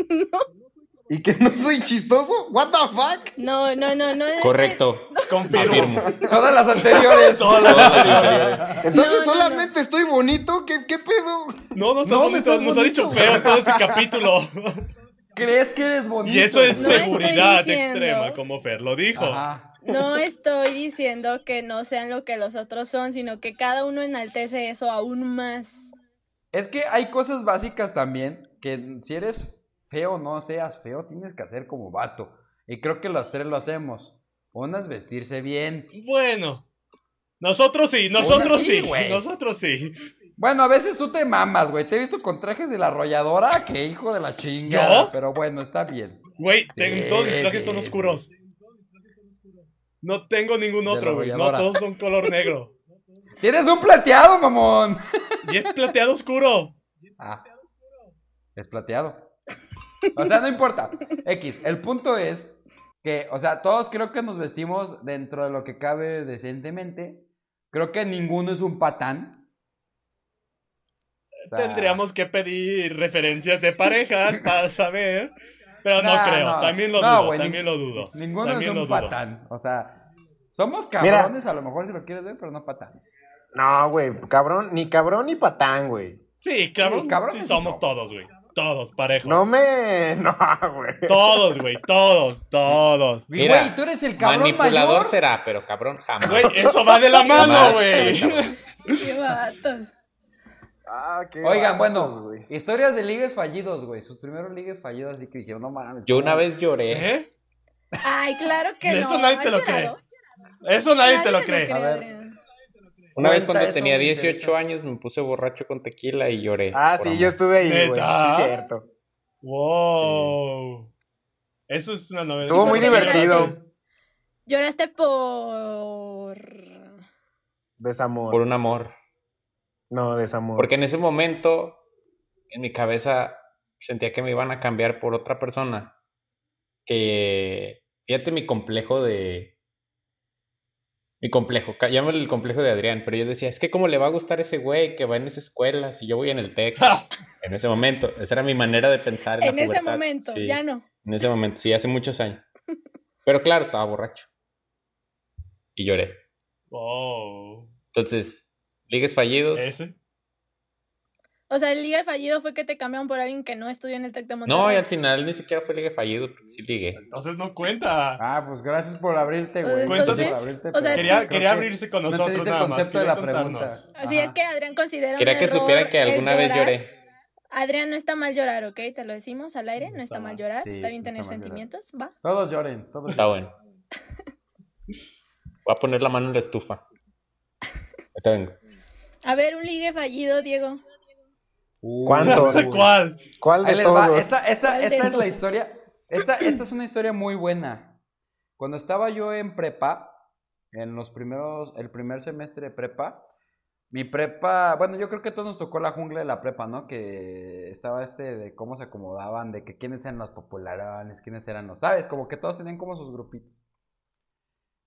y que no soy chistoso. ¿What the fuck? No, no, no, no. Correcto. Confirmo. Afirmo. Todas las anteriores. Todas las anteriores. Entonces No, no, solamente estoy bonito. ¿Qué, qué pedo? No, no estás bonito, estás nos ha dicho feos todo este capítulo. ¿Crees que eres bonito? Y eso es No estoy seguridad diciendo- extrema, como Fer lo dijo. Ajá. No estoy diciendo que no sean lo que los otros son, sino que cada uno enaltece eso aún más. Es que hay cosas básicas también que si eres feo o no seas feo, tienes que hacer como vato. Y creo que los tres lo hacemos. Una es vestirse bien. Bueno, nosotros sí, nosotros sí, sí, güey. nosotros sí. Bueno, a veces tú te mamas, güey. Te he visto con trajes de la arrolladora, que hijo de la chinga. ¿Yo? Pero bueno, está bien. Güey, Sí, todos mis trajes son oscuros. No tengo ningún otro, güey. No, todos son color negro. Tienes un plateado, mamón. Y es plateado oscuro. Ah, es plateado. O sea, no importa. X, el punto es que, o sea, todos creo que nos vestimos dentro de lo que cabe decentemente. Creo que ninguno es un patán. O sea, Tendríamos que pedir referencias de parejas para saber. Pero no, no, creo, no. también lo No, dudo, también ni- lo dudo. Ninguno también es lo un dudo. patán. O sea, somos cabrones a lo mejor si lo quieres ver, pero no patanes. No, güey, cabrón, ni cabrón ni patán, güey. Sí, cabrón, Sí, sí somos somos. todos, güey. Todos, parejos. No me. No, güey. Todos, güey, todos, todos. Mira, güey, tú eres el cabrón Manipulador mayor. será, pero cabrón jamás. Güey, eso va de la mano, güey. cabrón. Qué vatos. Ah, qué Oigan, vatos, bueno, güey. historias de ligues fallidos, güey. Sus primeros ligues fallidos, así que dijeron, no mames. Yo una vez lloré. ¿Eh? Ay, claro que no. Eso nadie ¿Has te lo llorado? Eso nadie te lo cree. cree, A ver. Una vez cuando tenía me 18 interesa. años me puse borracho con tequila y lloré. Ah, sí, amor. yo estuve ahí, güey. Sí, cierto. Wow. Eso es una novedad. Estuvo muy ¿Y divertido. Lloraste por. Desamor. Por un amor. No, desamor. Porque en ese momento, en mi cabeza, sentía que me iban a cambiar por otra persona. Que, fíjate mi complejo de... Mi complejo, llámale el complejo de Adrián, pero yo decía, es que cómo le va a gustar ese güey que va en esa escuela si yo voy en el TEC. en ese momento, esa era mi manera de pensar. En, En la ese pubertad, momento, sí, ya no. En ese momento, sí, hace muchos años. Pero claro, estaba borracho. Y lloré. Wow. Entonces, ligues fallidos. Ese. O sea, el liga fallido fue que te cambiaron por alguien que no estudió en el Tec de Monterrey. No, y al final ni siquiera fue ligue fallido, sí ligué. Entonces no cuenta. Ah, pues gracias por abrirte, güey. Entonces, Gracias por abrirte, o sea, pero Quería, quería que abrirse con no te nosotros el nada más. concepto de quería la pregunta. Así es que Adrián considera Quería un que error supiera que alguna vez lloré. Adrián, no está mal llorar, ¿ok? Te lo decimos al aire, no está mal llorar, Sí, está bien tener está mal llorar. sentimientos, va. Todos lloren, todos Está bueno. Voy a poner la mano en la estufa. Ahorita vengo. A ver, un ligue fallido, Diego. ¿Cuántos? ¿De cuál? ¿Cuál de todos? Esta, esta, ¿Cuál de esta es la historia. Esta, esta es una historia muy buena. Cuando estaba yo en prepa, en los primeros, el primer semestre de prepa, mi prepa, bueno, yo creo que a todos nos tocó la jungla de la prepa, ¿no? Que estaba este de cómo se acomodaban, de que quiénes eran los populares, quiénes eran los, ¿sabes? Como que todos tenían como sus grupitos.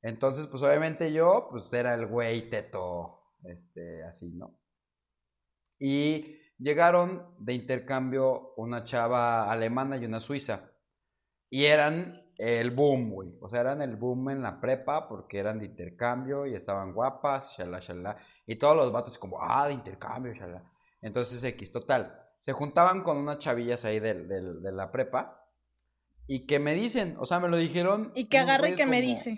Entonces, pues obviamente yo, pues era el güey teto, este, así, ¿no? Y llegaron de intercambio una chava alemana y una suiza. Y eran el boom, güey. O sea, eran el boom en la prepa porque eran de intercambio y estaban guapas, shalá, shalá. Y todos los vatos como, ah, de intercambio, shalá. Entonces, X, total. Se juntaban con unas chavillas ahí del- de, la prepa. Y que me dicen, o sea, me lo dijeron. Y que agarre y que me dice.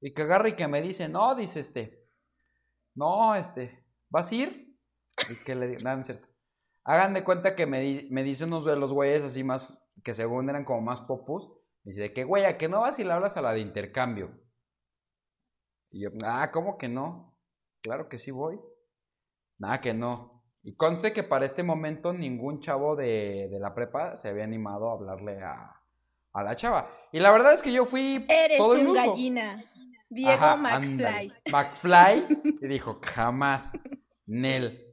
y que agarra y que me dice, no, dice este. No, este, ¿vas a ir? Y que le digo, nada, no es cierto. Hagan de cuenta que me, di- me dice unos de los güeyes así más, que según eran como más popus. Me dice, de que güey, ¿a que no vas y le hablas a la de intercambio? Y yo, ah, ¿cómo que no? Claro que sí voy. Nada que no. Y conste que para este momento ningún chavo de, de la prepa se había animado a hablarle a, a la chava. Y la verdad es que yo fui Eres todo un iluso. gallina. Diego Ajá, McFly. ándale. McFly. Y dijo, jamás. Nel.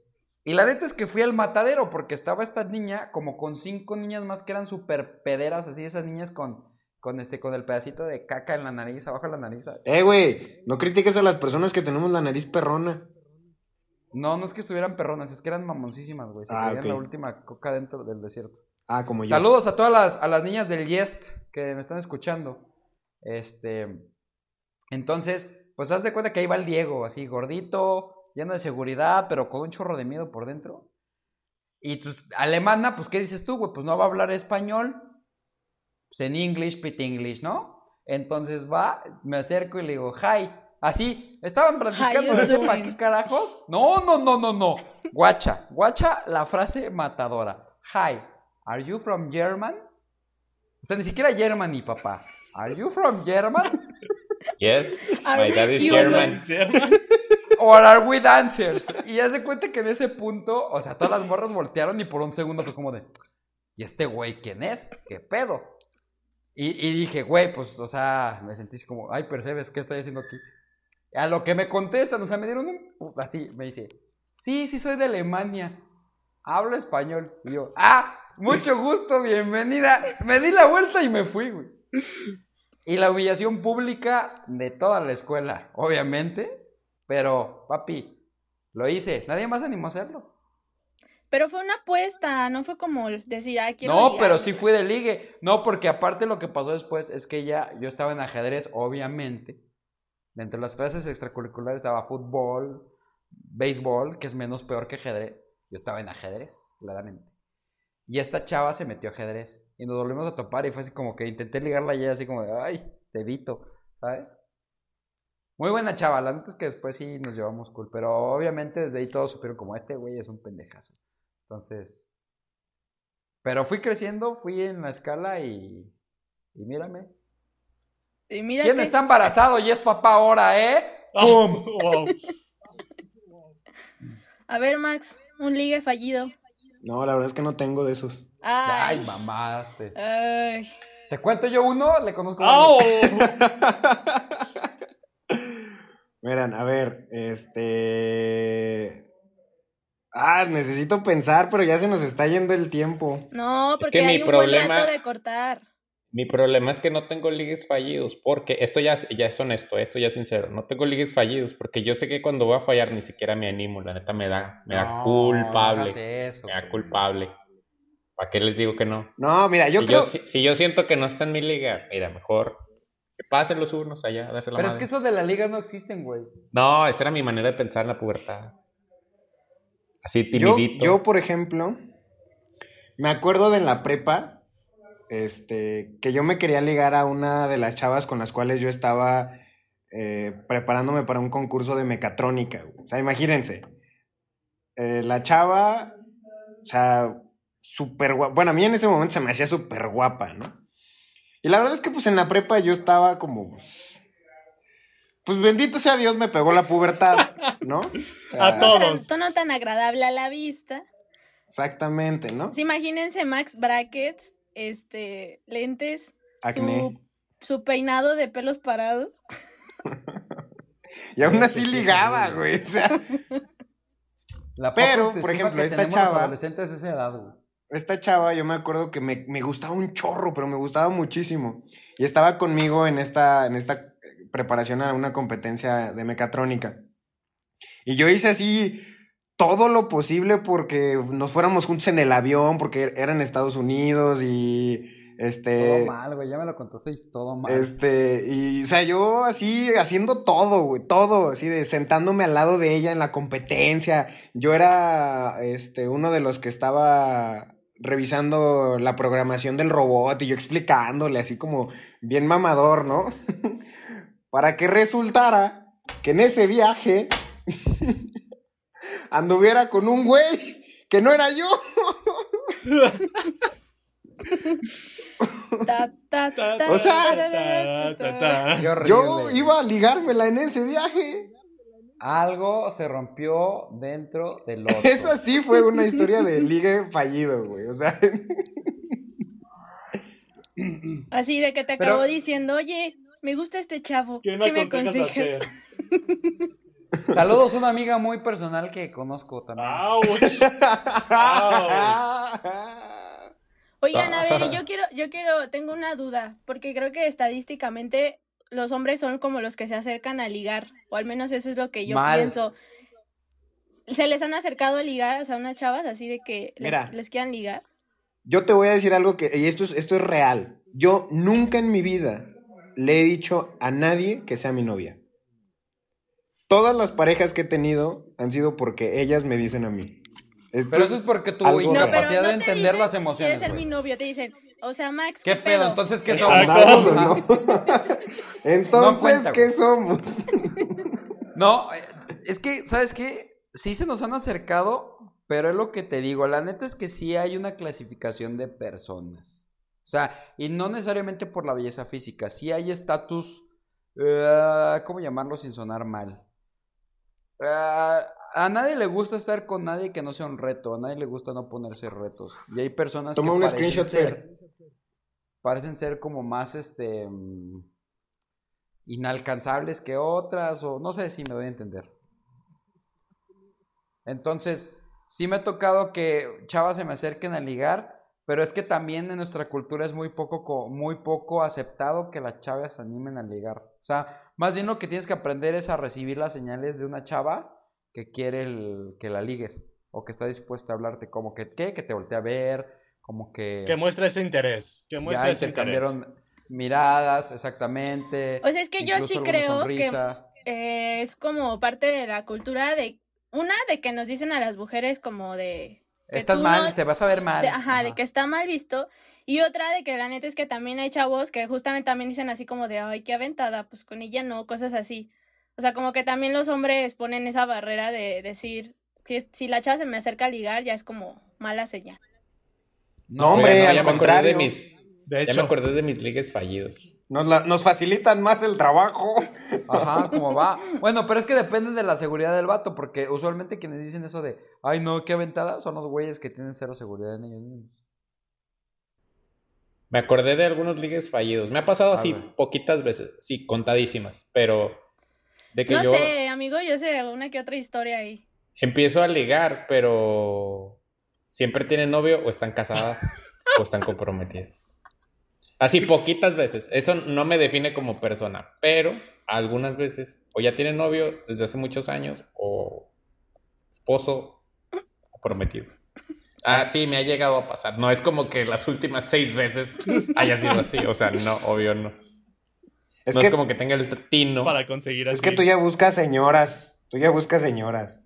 Y la neta es que fui al matadero porque estaba esta niña como con cinco niñas más que eran súper pederas, así esas niñas con, con este, con el pedacito de caca en la nariz, abajo de la nariz. Eh, güey, no critiques a las personas que tenemos la nariz perrona. No, no es que estuvieran perronas, es que eran mamoncísimas, güey. Se Ah, la última coca dentro del desierto. Ah, como yo. Saludos a todas las, a las niñas del Yest que me están escuchando. Este. Entonces, pues haz de cuenta que ahí va el Diego, así gordito, lleno de seguridad, pero con un chorro de miedo por dentro. Y pues, alemana, pues, ¿qué dices tú, güey? Pues no va a hablar español. Pues en English, pit English, ¿no? Entonces va, me acerco y le digo, hi. Así, estaban platicando you de sepa qué carajos. No, no, no, no, no. Guacha, guacha la frase matadora. Hi, are you from German? O sea, ni siquiera Germany, papá. Are you from German? Yes, Are my dad is? German. Or are we dancers? Y ya se cuenta que en ese punto, o sea, todas las morras voltearon y por un segundo fue como de, ¿y este güey quién es? ¿Qué pedo? Y, y dije, güey, pues, o sea, me sentí como, ay, percebes, ¿qué estoy haciendo aquí? A lo que me contestan, o sea, me dieron un, así, me dice, sí, sí soy de Alemania, hablo español. Y yo, ah, mucho gusto, bienvenida. Me di la vuelta y me fui, güey. Y la humillación pública de toda la escuela, obviamente. Pero, papi, lo hice. Nadie más animó a hacerlo. Pero fue una apuesta, no fue como decir, ah, quiero No, ligar. pero sí fui de ligue. No, porque aparte lo que pasó después es que ya yo estaba en ajedrez, obviamente. Dentro de las clases extracurriculares estaba fútbol, béisbol, que es menos peor que ajedrez. Yo estaba en ajedrez, claramente. Y esta chava se metió a ajedrez. Y nos volvimos a topar y fue así como que intenté ligarla y ella así como de, ay, te evito, ¿sabes? Muy buena chava, la neta es que después sí nos llevamos cool. Pero obviamente desde ahí todos supieron como este güey es un pendejazo. Entonces, pero fui creciendo, fui en la escala y, y mírame. Y mírate, ¿Quién está embarazado y es papá ahora, eh? Wow. A ver, Max, un ligue fallido. No, la verdad es que no tengo de esos. Ay, Ay, mamaste. ay. ¿Te cuento yo uno? Le conozco ¡Au! Miren, a ver, este... Ah, necesito pensar, pero ya se nos está yendo el tiempo. No, Es porque que mi hay un problema- buen rato de cortar. Mi problema es que no tengo ligues fallidos, porque esto ya, ya es honesto, esto ya es sincero, no tengo ligues fallidos, porque yo sé que cuando voy a fallar ni siquiera me animo, la neta me da, me da No, culpable, no hagas eso, me da güey. culpable. ¿Para qué les digo que no? No, mira, yo si, creo... yo, si, si yo siento que no está en mi liga, mira, mejor que pasen los unos allá, darse la Pero es que esos de la liga no existen, güey. No, esa era mi manera de pensar en la pubertad. Así Yo, timidito. yo, por ejemplo, me acuerdo de en la prepa, este, que yo me quería ligar a una de las chavas con las cuales yo estaba eh, preparándome para un concurso de mecatrónica. güey. O sea, imagínense, eh, la chava, o sea, súper guapa. Bueno, a mí en ese momento se me hacía súper guapa, ¿no? Y la verdad es que pues en la prepa yo estaba como... Pues, pues bendito sea Dios, me pegó la pubertad, ¿no? O sea, A todos. Tono tan agradable a la vista. Exactamente, ¿no? Sí, imagínense Max brackets, este, lentes, Acné. su, su peinado de pelos parados. Y aún así ligaba, güey. O sea, La Pero, por ejemplo, que esta los chava- adolescentes a esa edad, güey. Esta chava, yo me acuerdo que me, me gustaba un chorro, pero me gustaba muchísimo. Y estaba conmigo en esta, en esta eh, preparación a una competencia de mecatrónica. Y yo hice así todo lo posible porque nos fuéramos juntos en el avión, porque era en Estados Unidos y este. Todo mal, güey. Ya me lo contaste y todo mal. Este, y o sea, yo así haciendo todo, güey, todo, así de sentándome al lado de ella en la competencia. Yo era este uno de los que estaba revisando la programación del robot y yo explicándole así como bien mamador, ¿no? Para que resultara que en ese viaje anduviera con un güey que no era yo. O sea- Yo iba a ligármela en ese viaje. Algo se rompió dentro del otro. Eso sí fue una historia de ligue fallido, güey. O sea, Así de que te Pero- acabo diciendo, oye, me gusta este chavo. ¿Qué me aconsejas hacer? Saludos a una amiga muy personal que conozco también. ¡Auch! ¡Auch! Oigan, a ver, yo quiero, yo quiero, tengo una duda, porque creo que estadísticamente los hombres son como los que se acercan a ligar, o al menos eso es lo que yo Mal. pienso. ¿Se les han acercado a ligar, o sea, unas chavas así de que les, Mira. les quieran ligar? Yo te voy a decir algo que, y esto es, esto es real. Yo nunca en mi vida le he dicho a nadie que sea mi novia. Todas las parejas que he tenido han sido porque ellas me dicen a mí. Esto Pero es- eso es porque tu algo No, incapacidad no de te entender dicen, las emociones. ¿Quieres ser mi novio? Te dicen, o sea, Max, ¿Qué, ¿qué, pedo? pedo? Entonces, ¿qué somos? ¿no? Entonces, cuenta, ¿qué somos? No, eh, es que, ¿sabes qué? Sí se nos han acercado, pero es lo que te digo. La neta es que sí hay una clasificación de personas. O sea, y no necesariamente por la belleza física. Sí hay estatus, eh, ¿cómo llamarlo sin sonar mal? Eh, a nadie le gusta estar con nadie que no sea un reto. A nadie le gusta no ponerse retos. Y hay personas Toma que un parecen screenshot, ser, parecen ser como más, este, mm, inalcanzables que otras, o no sé si me doy a entender. Entonces, sí me ha tocado que chavas se me acerquen a ligar, Pero es que también en nuestra cultura es muy poco, co- muy poco aceptado que las chavas se animen a ligar. O sea, más bien lo que tienes que aprender es a recibir las señales de una chava que quiere el- que la ligues. O que está dispuesta a hablarte. Como que, ¿qué? Que te voltea a ver. Como que... Que muestra ese interés. Que muestra ya ese interés. intercambiaron miradas, exactamente. O sea, es que yo sí creo que eh, es como parte de la cultura de una de que nos dicen a las mujeres como de que Estás tú mal, no- te vas a ver mal. de- ajá, de que está mal visto y otra de que la neta es que también hay chavos que justamente también dicen así como de ay qué aventada pues con ella no cosas así o sea como que también los hombres ponen esa barrera de decir si, si la chava se me acerca a ligar ya es como mala señal No, hombre, no, al ya me acordé contrario. de mis, De ya hecho, me acordé de mis ligues fallidos. Nos, la- nos facilitan más el trabajo. Ajá, como va. Bueno, pero es que depende de la seguridad del vato, porque usualmente quienes dicen eso de, ay no, qué aventada, son los güeyes que tienen cero seguridad en ellos mismos. Me acordé de algunos ligues fallidos. Me ha pasado así poquitas veces, sí, contadísimas, pero de que no yo sé amigo yo sé una que otra historia ahí empiezo a ligar, pero siempre tienen novio o están casadas o están comprometidas. Así poquitas veces. Eso no me define como persona, pero algunas veces o ya tienen novio desde hace muchos años o esposo o prometido. Ah, sí, me ha llegado a pasar. No es como que las últimas seis veces haya sido así. O sea, no, obvio no. Es, no que, es como que tenga el tino. para conseguir así. es que tú ya buscas señoras. Tú ya buscas señoras.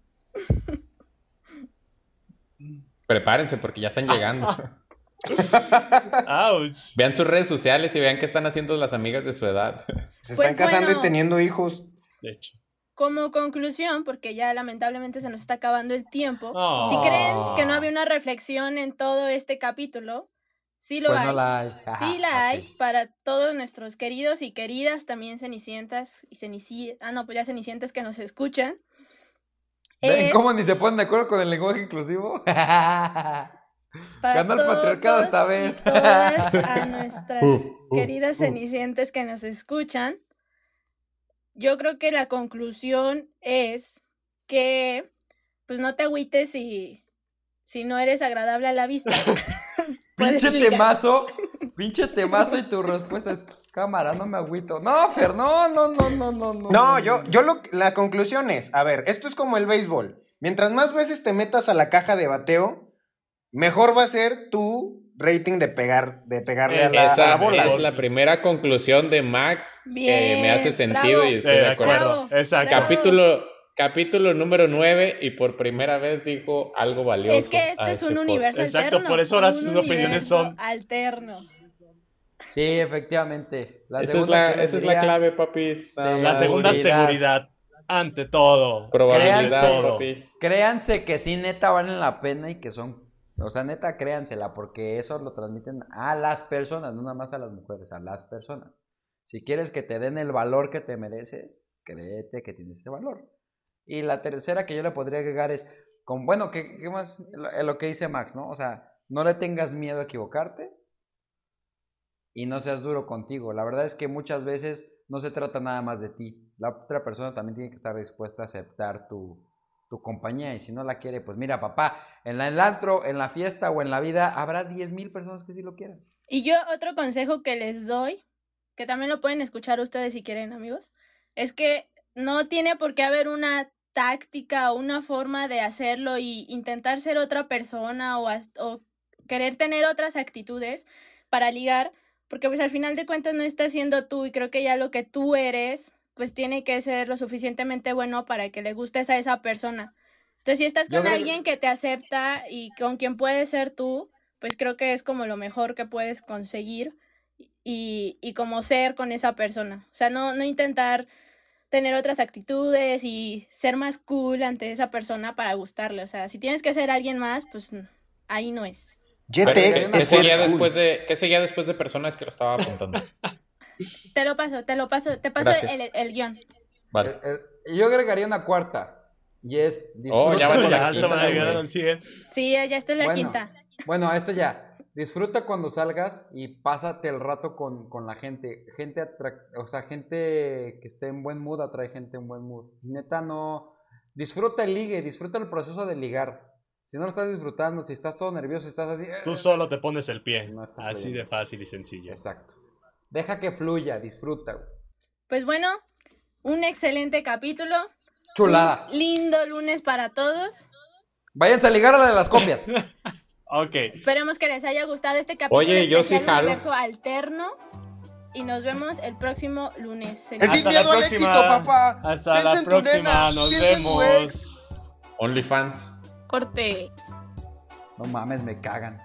Prepárense porque ya están llegando. Ouch. vean sus redes sociales y vean qué están haciendo las amigas de su edad. Se Pues están casando bueno. y teniendo hijos. De hecho. Como conclusión, porque ya lamentablemente se nos está acabando el tiempo, Oh. si creen que no había una reflexión en todo este capítulo, sí lo Pues hay. no la hay. Ajá, Sí la hay para todos nuestros queridos y queridas también cenicientas y cenicientas, ah no, pues ya cenicientas que nos escuchan. ¿Ven Es cómo ni se ponen de acuerdo con el lenguaje inclusivo? para ganó el patriarcado esta y vez. todas a nuestras Uh, uh, queridas uh. cenicientes que nos escuchan. Yo creo que la conclusión es que pues no te agüites si, si no eres agradable a la vista. Pinche ligar. temazo, pinche temazo y tu respuesta es, cámara, no me agüito. No, Fer, no, no, no, no, no, no. No, yo, yo lo, la conclusión es, a ver, esto es como el béisbol. Mientras más veces te metas a la caja de bateo, mejor va a ser tu rating de pegar, de pegarle a la, a la Esa bola. es la primera conclusión de Max que Bien, me hace sentido bravo. y estoy Eh, de acuerdo. acuerdo. Bravo, Exacto. bravo. Capítulo, capítulo número 9 y por primera vez dijo algo valioso. Es que esto es este un podcast. universo Exacto, alterno. por eso ahora un sus opiniones son- alterno. Sí, efectivamente. La Esa es segunda la, esa es la clave, papis. La segunda Seguridad. seguridad. Ante todo. Probabilidad, Créanse. papis. Créanse que sí, neta, valen la pena y que son. O sea, neta, créansela, porque eso lo transmiten a las personas, no nada más a las mujeres, a las personas. Si quieres que te den el valor que te mereces, créete que tienes ese valor. Y la tercera que yo le podría agregar es, con, bueno, ¿qué, qué más? Lo, lo que dice Max, ¿no? O sea, no le tengas miedo a equivocarte y no seas duro contigo. La verdad es que muchas veces no se trata nada más de ti. La otra persona también tiene que estar dispuesta a aceptar tu, tu compañía y si no la quiere, pues mira, papá, en el antro, en la fiesta o en la vida habrá 10.000 personas que sí lo quieran. Y yo otro consejo que les doy, que también lo pueden escuchar ustedes si quieren, amigos, es que no tiene por qué haber una táctica o una forma de hacerlo y intentar ser otra persona o, o querer tener otras actitudes para ligar, porque pues al final de cuentas no estás siendo tú y creo que ya lo que tú eres pues tiene que ser lo suficientemente bueno para que le gustes a esa persona. Entonces si estás con alguien que te acepta y con quien puedes ser tú, pues creo que es como lo mejor que puedes conseguir y, y como ser con esa persona. O sea, no, no intentar tener otras actitudes y ser más cool ante esa persona para gustarle. O sea, si tienes que ser alguien más, pues ahí no es. Jetex ¿qué, es seguía ser cool. después de, ¿Qué seguía después de personas que lo estaba apuntando? Te lo paso, te lo paso, te paso Gracias. el, el guion. Vale. Eh, eh, yo agregaría una cuarta y es... Oh, ya van hombre. al 100. Sí, ya está en la Bueno. quinta. Bueno, esto ya. Disfruta cuando salgas y pásate el rato con, con la gente. Gente o sea, gente que esté en buen mood atrae gente en buen mood. Neta, no. Disfruta el ligue, disfruta el proceso de ligar. Si no lo estás disfrutando, si estás todo nervioso, si estás así. eh, Tú solo te pones el pie. No Así fluyendo. de fácil y sencillo. Exacto. Deja que fluya, disfruta, güey. Pues bueno, un excelente capítulo. Chulada. Un lindo lunes para todos. Váyanse a ligar a la de las copias. Ok. Esperemos que les haya gustado este capítulo Oye, yo sí jalo. Universo Alterno. Y nos vemos el próximo lunes. Es Hasta sin la miedo al éxito, papá. Hasta Piensa la próxima. nena, Nos piensa vemos. OnlyFans. Corte. No mames, me cagan.